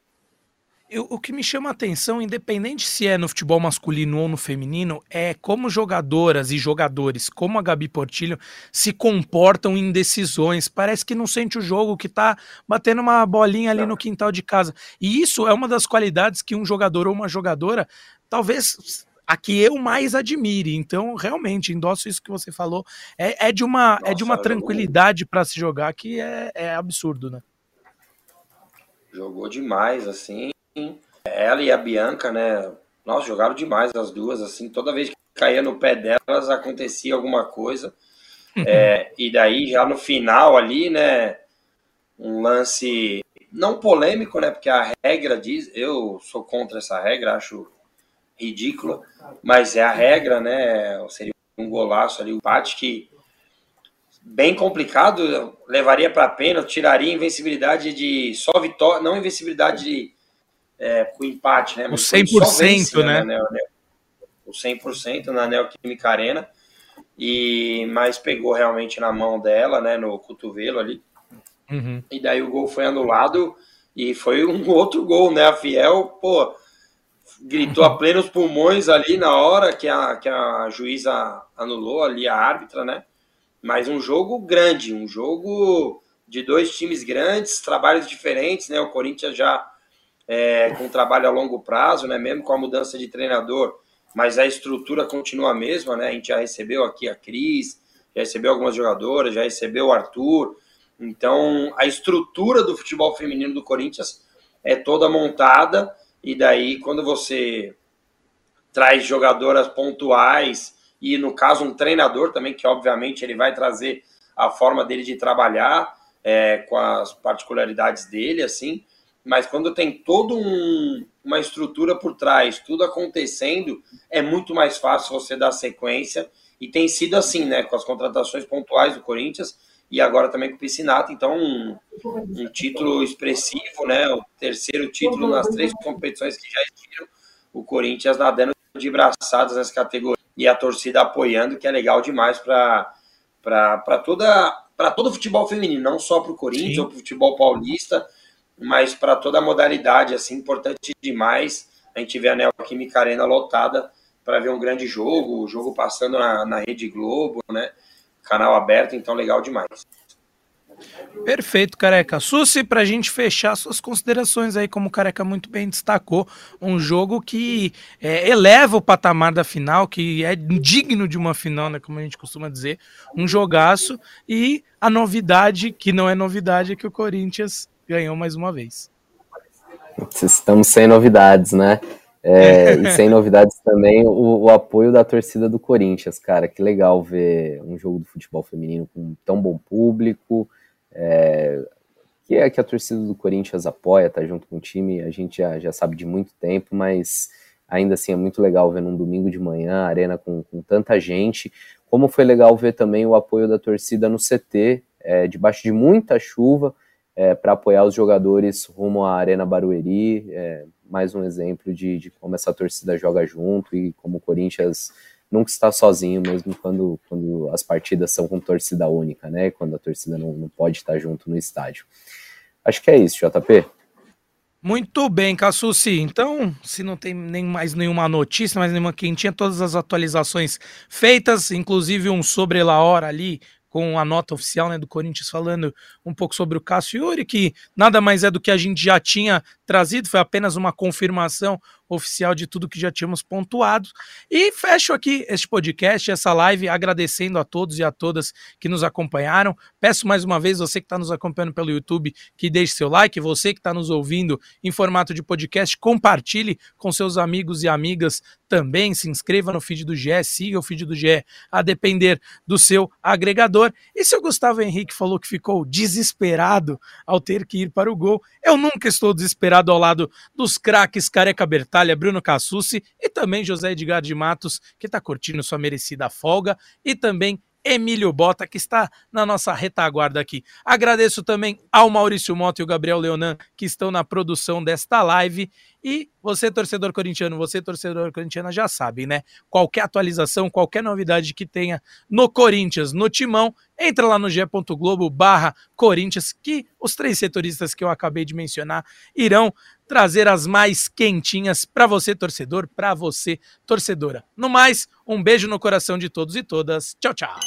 eu, o que me chama a atenção, independente se é no futebol masculino ou no feminino, é como jogadoras e jogadores, como a Gabi Portilho, se comportam em decisões. Parece que não sente o jogo, que tá batendo uma bolinha ali no quintal de casa. E isso é uma das qualidades que um jogador ou uma jogadora, talvez a que eu mais admire. Então, realmente, endosso isso que você falou. É, é de uma, Nossa, é de uma tranquilidade para se jogar que é, é absurdo, né? Jogou demais, assim. Ela e a Bianca, né? Nossa, jogaram demais as duas, assim. Toda vez que caía no pé delas, acontecia alguma coisa. é, e daí, já no final ali, né? Um lance não polêmico, né? Porque a regra diz, eu sou contra essa regra, acho ridícula, mas é a regra, né? Seria um golaço ali, o um empate que bem complicado, levaria para pênalti, tiraria invencibilidade de só vitória, não invencibilidade de é, com empate, né? O 100%, vence, né? né? O 100% na Neoquímica Arena. E, mas pegou realmente na mão dela, né? No cotovelo ali. Uhum. E daí o gol foi anulado e foi um outro gol, né? A Fiel, pô, gritou a plenos pulmões ali na hora que a, que a juíza anulou ali a árbitra, né? mas um jogo grande, um jogo de dois times grandes, trabalhos diferentes, né? O Corinthians já é, com trabalho a longo prazo, né? Mesmo com a mudança de treinador, mas a estrutura continua a mesma, né? A gente já recebeu aqui a Cris, já recebeu algumas jogadoras, já recebeu o Arthur. Então, a estrutura do futebol feminino do Corinthians é toda montada, e daí, quando você traz jogadoras pontuais e, no caso, um treinador também, que obviamente ele vai trazer a forma dele de trabalhar é, com as particularidades dele, assim, mas quando tem toda um, uma estrutura por trás, tudo acontecendo, é muito mais fácil você dar sequência, e tem sido assim, né, com as contratações pontuais do Corinthians, e agora também com o Piscinato, então um, um título expressivo, né, o terceiro título nas três competições que já existiram, o Corinthians nadando de braçadas nessa categoria e a torcida apoiando, que é legal demais para toda para todo o futebol feminino, não só para o Corinthians Sim. ou para o futebol paulista, mas para toda a modalidade, assim, importante demais. A gente vê a Neoquímica Arena lotada para ver um grande jogo, o jogo passando na, na Rede Globo, né? Canal aberto, então legal demais. Perfeito, Careca. Susi, para a gente fechar suas considerações aí, como o Careca muito bem destacou, um jogo que é, eleva o patamar da final, que é digno de uma final, né, como a gente costuma dizer, um jogaço, e a novidade, que não é novidade, é que o Corinthians ganhou mais uma vez. Estamos sem novidades, né? É, e sem novidades também o, o, apoio da torcida do Corinthians, cara. Que legal ver um jogo do futebol feminino com tão bom público, é, que é que a torcida do Corinthians apoia, tá junto com o time, a gente já, já sabe de muito tempo, mas ainda assim é muito legal ver num domingo de manhã a arena com, com tanta gente, como foi legal ver também o apoio da torcida no CT, é, debaixo de muita chuva, é, para apoiar os jogadores rumo à Arena Barueri, é, mais um exemplo de, de como essa torcida joga junto e como o Corinthians nunca está sozinho, mesmo quando, quando as partidas são com torcida única, né? Quando a torcida não, não pode estar junto no estádio. Acho que é isso, JP. Muito bem, Cassucci. Então, se não tem nem mais nenhuma notícia, mais nenhuma quentinha, todas as atualizações feitas, inclusive um sobre la hora ali, com a nota oficial né, do Corinthians falando um pouco sobre o Cássio Yuri, que nada mais é do que a gente já tinha trazido, foi apenas uma confirmação oficial de tudo que já tínhamos pontuado. E fecho aqui este podcast, essa live, agradecendo a todos e a todas que nos acompanharam. Peço mais uma vez, você que está nos acompanhando pelo YouTube, que deixe seu like, você que está nos ouvindo em formato de podcast, compartilhe com seus amigos e amigas também, se inscreva no feed do GE, siga o feed do GE, a depender do seu agregador. E se o Gustavo Henrique falou que ficou desesperado ao ter que ir para o gol, eu nunca estou desesperado ao lado dos craques Careca Bertão Batalha, Bruno Cassucci e também José Edgar de Matos, que está curtindo sua merecida folga, e também Emílio Bota, que está na nossa retaguarda aqui. Agradeço também ao Maurício Mota e o Gabriel Leonan, que estão na produção desta live. E você, torcedor corintiano, você, torcedor corintiana, já sabe, né? Qualquer atualização, qualquer novidade que tenha no Corinthians, no Timão, entra lá no g.globo barra Corinthians, que os três setoristas que eu acabei de mencionar irão trazer as mais quentinhas para você, torcedor, para você, torcedora. No mais, um beijo no coração de todos e todas. Tchau, tchau.